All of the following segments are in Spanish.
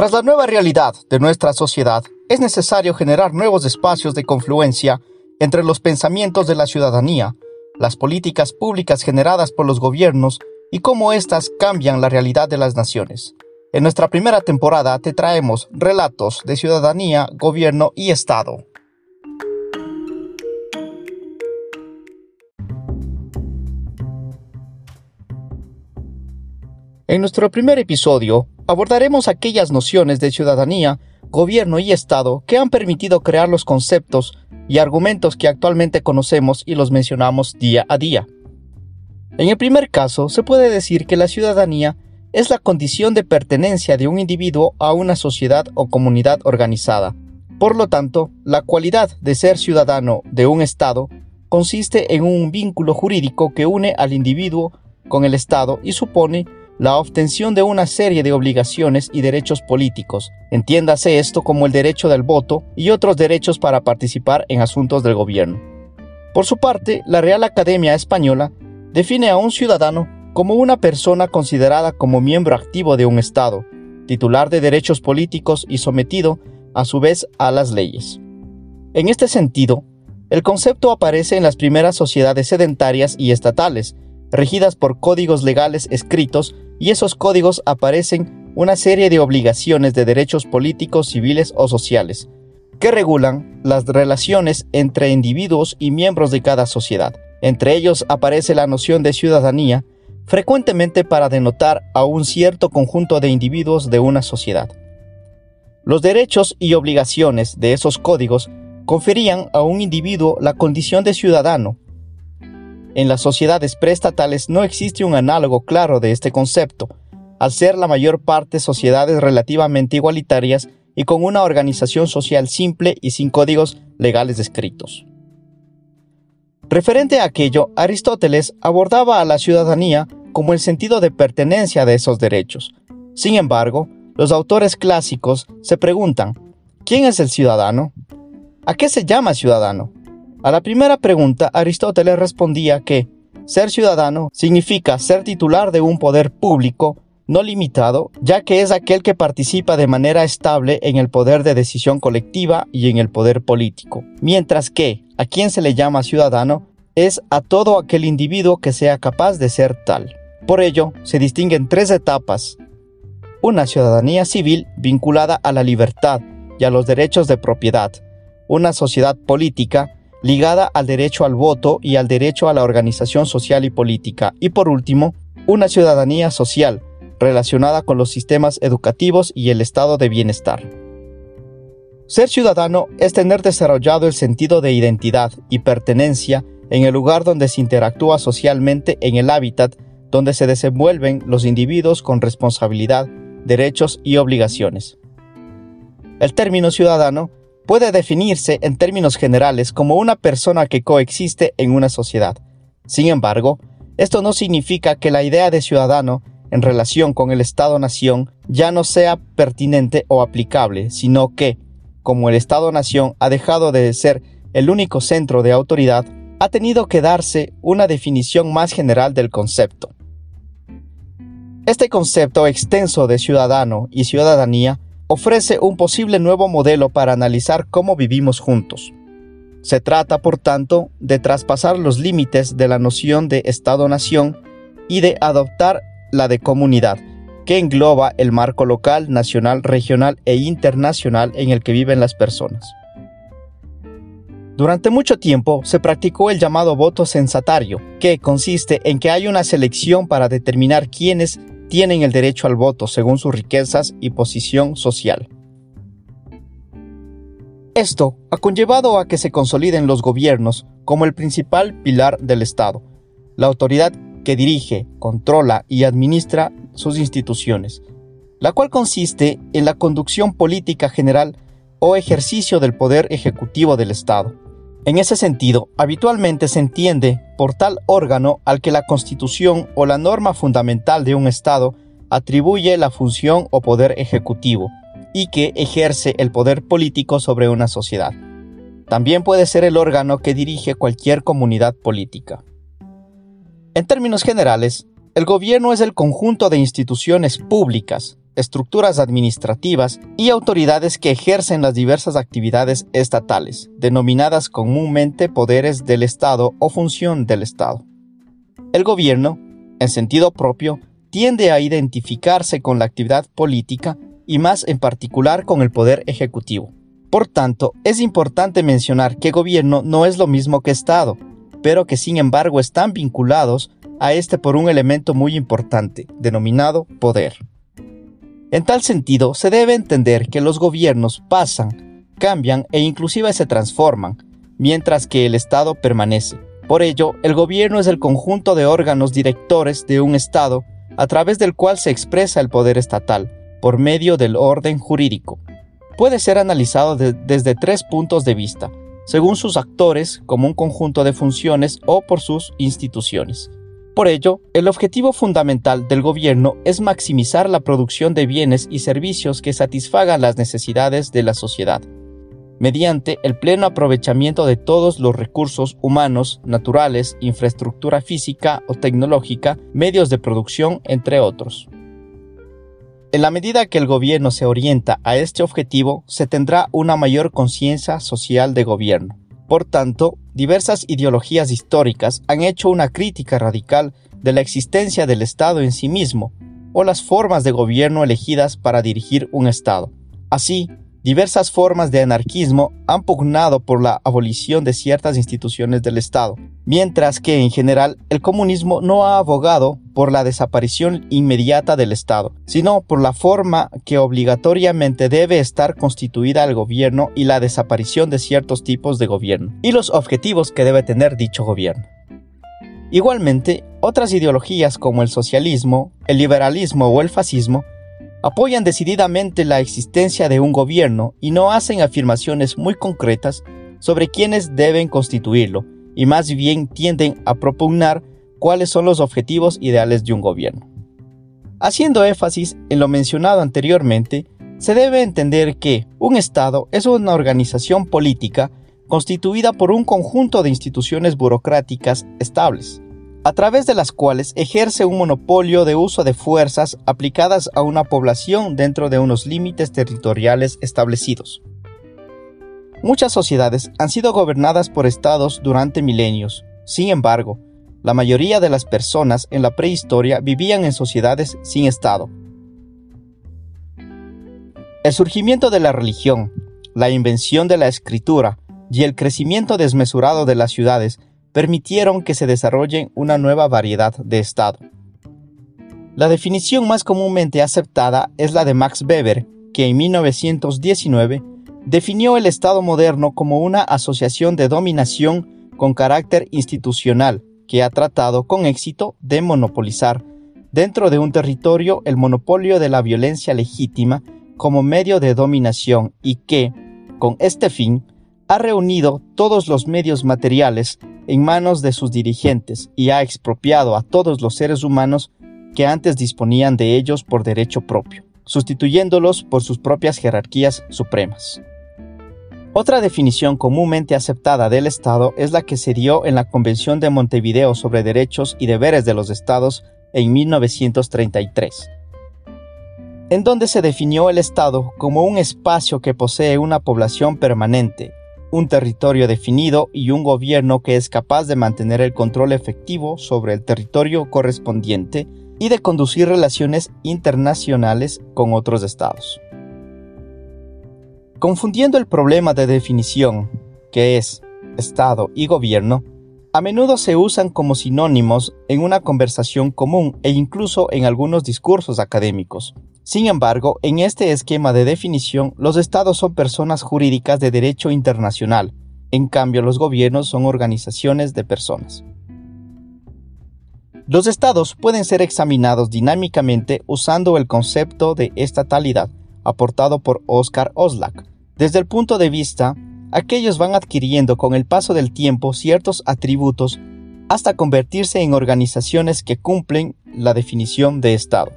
Tras la nueva realidad de nuestra sociedad, es necesario generar nuevos espacios de confluencia entre los pensamientos de la ciudadanía, las políticas públicas generadas por los gobiernos y cómo éstas cambian la realidad de las naciones. En nuestra primera temporada te traemos relatos de ciudadanía, gobierno y Estado. En nuestro primer episodio abordaremos aquellas nociones de ciudadanía, gobierno y Estado que han permitido crear los conceptos y argumentos que actualmente conocemos y los mencionamos día a día. En el primer caso, se puede decir que la ciudadanía es la condición de pertenencia de un individuo a una sociedad o comunidad organizada. Por lo tanto, la cualidad de ser ciudadano de un Estado consiste en un vínculo jurídico que une al individuo con el Estado y supone la obtención de una serie de obligaciones y derechos políticos, entiéndase esto como el derecho del voto y otros derechos para participar en asuntos del gobierno. Por su parte, la Real Academia Española define a un ciudadano como una persona considerada como miembro activo de un Estado, titular de derechos políticos y sometido, a su vez, a las leyes. En este sentido, el concepto aparece en las primeras sociedades sedentarias y estatales, regidas por códigos legales escritos y esos códigos aparecen una serie de obligaciones de derechos políticos, civiles o sociales, que regulan las relaciones entre individuos y miembros de cada sociedad. Entre ellos aparece la noción de ciudadanía, frecuentemente para denotar a un cierto conjunto de individuos de una sociedad. Los derechos y obligaciones de esos códigos conferían a un individuo la condición de ciudadano en las sociedades preestatales no existe un análogo claro de este concepto, al ser la mayor parte sociedades relativamente igualitarias y con una organización social simple y sin códigos legales descritos. Referente a aquello, Aristóteles abordaba a la ciudadanía como el sentido de pertenencia de esos derechos. Sin embargo, los autores clásicos se preguntan, ¿quién es el ciudadano? ¿A qué se llama ciudadano? A la primera pregunta, Aristóteles respondía que ser ciudadano significa ser titular de un poder público no limitado, ya que es aquel que participa de manera estable en el poder de decisión colectiva y en el poder político, mientras que a quien se le llama ciudadano es a todo aquel individuo que sea capaz de ser tal. Por ello, se distinguen tres etapas. Una ciudadanía civil vinculada a la libertad y a los derechos de propiedad, una sociedad política ligada al derecho al voto y al derecho a la organización social y política, y por último, una ciudadanía social, relacionada con los sistemas educativos y el estado de bienestar. Ser ciudadano es tener desarrollado el sentido de identidad y pertenencia en el lugar donde se interactúa socialmente en el hábitat donde se desenvuelven los individuos con responsabilidad, derechos y obligaciones. El término ciudadano puede definirse en términos generales como una persona que coexiste en una sociedad. Sin embargo, esto no significa que la idea de ciudadano en relación con el Estado-nación ya no sea pertinente o aplicable, sino que, como el Estado-nación ha dejado de ser el único centro de autoridad, ha tenido que darse una definición más general del concepto. Este concepto extenso de ciudadano y ciudadanía ofrece un posible nuevo modelo para analizar cómo vivimos juntos. Se trata, por tanto, de traspasar los límites de la noción de Estado-nación y de adoptar la de comunidad, que engloba el marco local, nacional, regional e internacional en el que viven las personas. Durante mucho tiempo se practicó el llamado voto censatario, que consiste en que hay una selección para determinar quiénes tienen el derecho al voto según sus riquezas y posición social. Esto ha conllevado a que se consoliden los gobiernos como el principal pilar del Estado, la autoridad que dirige, controla y administra sus instituciones, la cual consiste en la conducción política general o ejercicio del poder ejecutivo del Estado. En ese sentido, habitualmente se entiende por tal órgano al que la Constitución o la norma fundamental de un Estado atribuye la función o poder ejecutivo y que ejerce el poder político sobre una sociedad. También puede ser el órgano que dirige cualquier comunidad política. En términos generales, el gobierno es el conjunto de instituciones públicas, estructuras administrativas y autoridades que ejercen las diversas actividades estatales, denominadas comúnmente poderes del Estado o función del Estado. El gobierno, en sentido propio, tiende a identificarse con la actividad política y más en particular con el poder ejecutivo. Por tanto, es importante mencionar que gobierno no es lo mismo que Estado, pero que sin embargo están vinculados a este por un elemento muy importante, denominado poder. En tal sentido, se debe entender que los gobiernos pasan, cambian e inclusive se transforman, mientras que el Estado permanece. Por ello, el gobierno es el conjunto de órganos directores de un Estado a través del cual se expresa el poder estatal, por medio del orden jurídico. Puede ser analizado desde tres puntos de vista, según sus actores como un conjunto de funciones o por sus instituciones. Por ello, el objetivo fundamental del gobierno es maximizar la producción de bienes y servicios que satisfagan las necesidades de la sociedad, mediante el pleno aprovechamiento de todos los recursos humanos, naturales, infraestructura física o tecnológica, medios de producción, entre otros. En la medida que el gobierno se orienta a este objetivo, se tendrá una mayor conciencia social de gobierno. Por tanto, diversas ideologías históricas han hecho una crítica radical de la existencia del Estado en sí mismo o las formas de gobierno elegidas para dirigir un Estado. Así, Diversas formas de anarquismo han pugnado por la abolición de ciertas instituciones del Estado, mientras que en general el comunismo no ha abogado por la desaparición inmediata del Estado, sino por la forma que obligatoriamente debe estar constituida el gobierno y la desaparición de ciertos tipos de gobierno, y los objetivos que debe tener dicho gobierno. Igualmente, otras ideologías como el socialismo, el liberalismo o el fascismo apoyan decididamente la existencia de un gobierno y no hacen afirmaciones muy concretas sobre quiénes deben constituirlo, y más bien tienden a propugnar cuáles son los objetivos ideales de un gobierno. Haciendo énfasis en lo mencionado anteriormente, se debe entender que un Estado es una organización política constituida por un conjunto de instituciones burocráticas estables, a través de las cuales ejerce un monopolio de uso de fuerzas aplicadas a una población dentro de unos límites territoriales establecidos. Muchas sociedades han sido gobernadas por estados durante milenios. Sin embargo, la mayoría de las personas en la prehistoria vivían en sociedades sin estado. El surgimiento de la religión, la invención de la escritura y el crecimiento desmesurado de las ciudades permitieron que se desarrollen una nueva variedad de estado. La definición más comúnmente aceptada es la de Max Weber, que en 1919 definió el Estado moderno como una asociación de dominación con carácter institucional que ha tratado con éxito de monopolizar dentro de un territorio el monopolio de la violencia legítima como medio de dominación y que, con este fin, ha reunido todos los medios materiales en manos de sus dirigentes y ha expropiado a todos los seres humanos que antes disponían de ellos por derecho propio, sustituyéndolos por sus propias jerarquías supremas. Otra definición comúnmente aceptada del Estado es la que se dio en la Convención de Montevideo sobre Derechos y Deberes de los Estados en 1933, en donde se definió el Estado como un espacio que posee una población permanente un territorio definido y un gobierno que es capaz de mantener el control efectivo sobre el territorio correspondiente y de conducir relaciones internacionales con otros estados. Confundiendo el problema de definición, que es Estado y gobierno, a menudo se usan como sinónimos en una conversación común e incluso en algunos discursos académicos. Sin embargo, en este esquema de definición, los estados son personas jurídicas de derecho internacional, en cambio los gobiernos son organizaciones de personas. Los estados pueden ser examinados dinámicamente usando el concepto de estatalidad aportado por Oscar Oslak. Desde el punto de vista, aquellos van adquiriendo con el paso del tiempo ciertos atributos hasta convertirse en organizaciones que cumplen la definición de Estado.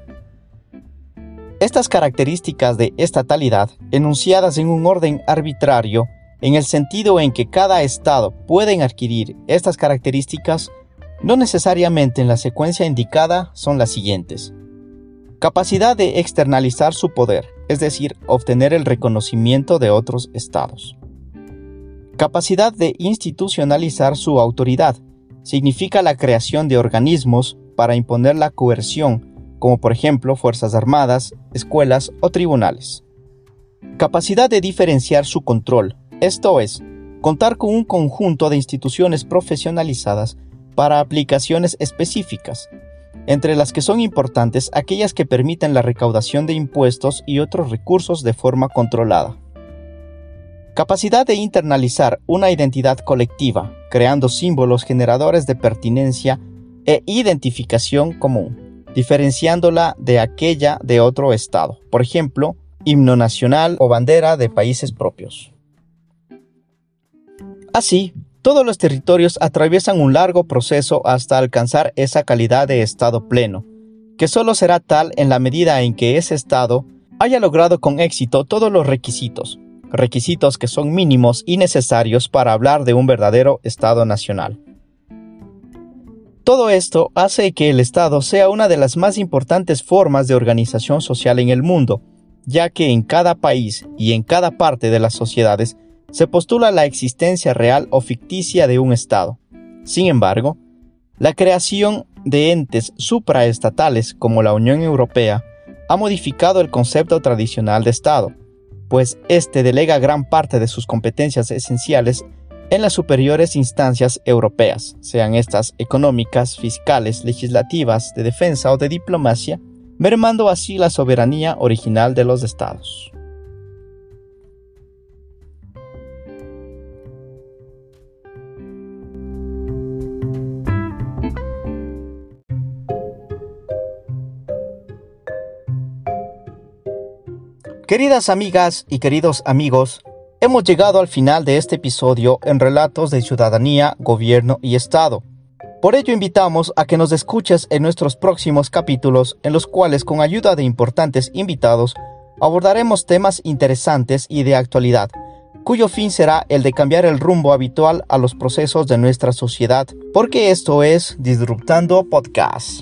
Estas características de estatalidad, enunciadas en un orden arbitrario, en el sentido en que cada Estado puede adquirir estas características, no necesariamente en la secuencia indicada son las siguientes. Capacidad de externalizar su poder, es decir, obtener el reconocimiento de otros estados. Capacidad de institucionalizar su autoridad, significa la creación de organismos para imponer la coerción, como por ejemplo Fuerzas Armadas, escuelas o tribunales. Capacidad de diferenciar su control, esto es, contar con un conjunto de instituciones profesionalizadas para aplicaciones específicas, entre las que son importantes aquellas que permiten la recaudación de impuestos y otros recursos de forma controlada. Capacidad de internalizar una identidad colectiva, creando símbolos generadores de pertinencia e identificación común, diferenciándola de aquella de otro Estado, por ejemplo, himno nacional o bandera de países propios. Así, todos los territorios atraviesan un largo proceso hasta alcanzar esa calidad de Estado pleno, que solo será tal en la medida en que ese Estado haya logrado con éxito todos los requisitos, requisitos que son mínimos y necesarios para hablar de un verdadero Estado nacional. Todo esto hace que el Estado sea una de las más importantes formas de organización social en el mundo, ya que en cada país y en cada parte de las sociedades se postula la existencia real o ficticia de un Estado. Sin embargo, la creación de entes supraestatales como la Unión Europea ha modificado el concepto tradicional de Estado, pues éste delega gran parte de sus competencias esenciales en las superiores instancias europeas, sean estas económicas, fiscales, legislativas, de defensa o de diplomacia, mermando así la soberanía original de los estados. Queridas amigas y queridos amigos, hemos llegado al final de este episodio en Relatos de Ciudadanía, Gobierno y Estado. Por ello invitamos a que nos escuches en nuestros próximos capítulos en los cuales con ayuda de importantes invitados abordaremos temas interesantes y de actualidad, cuyo fin será el de cambiar el rumbo habitual a los procesos de nuestra sociedad, porque esto es Disruptando Podcast.